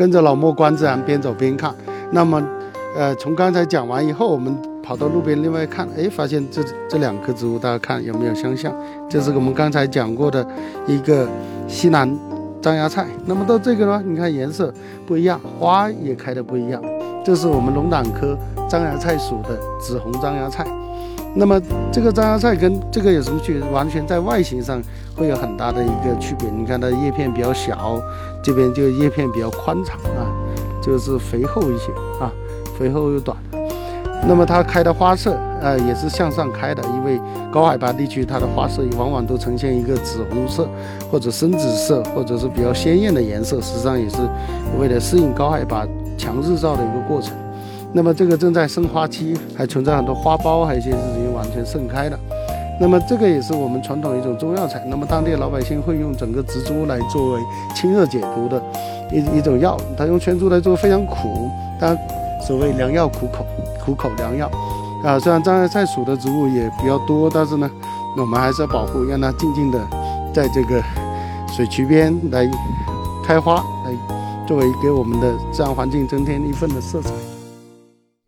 跟着老莫观自然，边走边看。那么，呃，从刚才讲完以后，我们跑到路边另外看，哎，发现这这两棵植物，大家看有没有相像？这是我们刚才讲过的一个西南张芽菜。那么到这个呢，你看颜色不一样，花也开的不一样。这是我们龙胆科张芽菜属的紫红张芽菜。那么这个张家菜跟这个有什么区别？完全在外形上会有很大的一个区别。你看它叶片比较小，这边就叶片比较宽敞啊，就是肥厚一些啊，肥厚又短。那么它开的花色，呃，也是向上开的，因为高海拔地区它的花色往往都呈现一个紫红色或者深紫色，或者是比较鲜艳的颜色，实际上也是为了适应高海拔强日照的一个过程。那么这个正在生花期，还存在很多花苞，还有一些是已经完全盛开了。那么这个也是我们传统一种中药材。那么当地老百姓会用整个植株来作为清热解毒的一一种药。它用全株来做非常苦，但所谓良药苦口，苦口良药啊。虽然张芽菜属的植物也比较多，但是呢，我们还是要保护，让它静静的在这个水渠边来开花，来作为给我们的自然环境增添一份的色彩。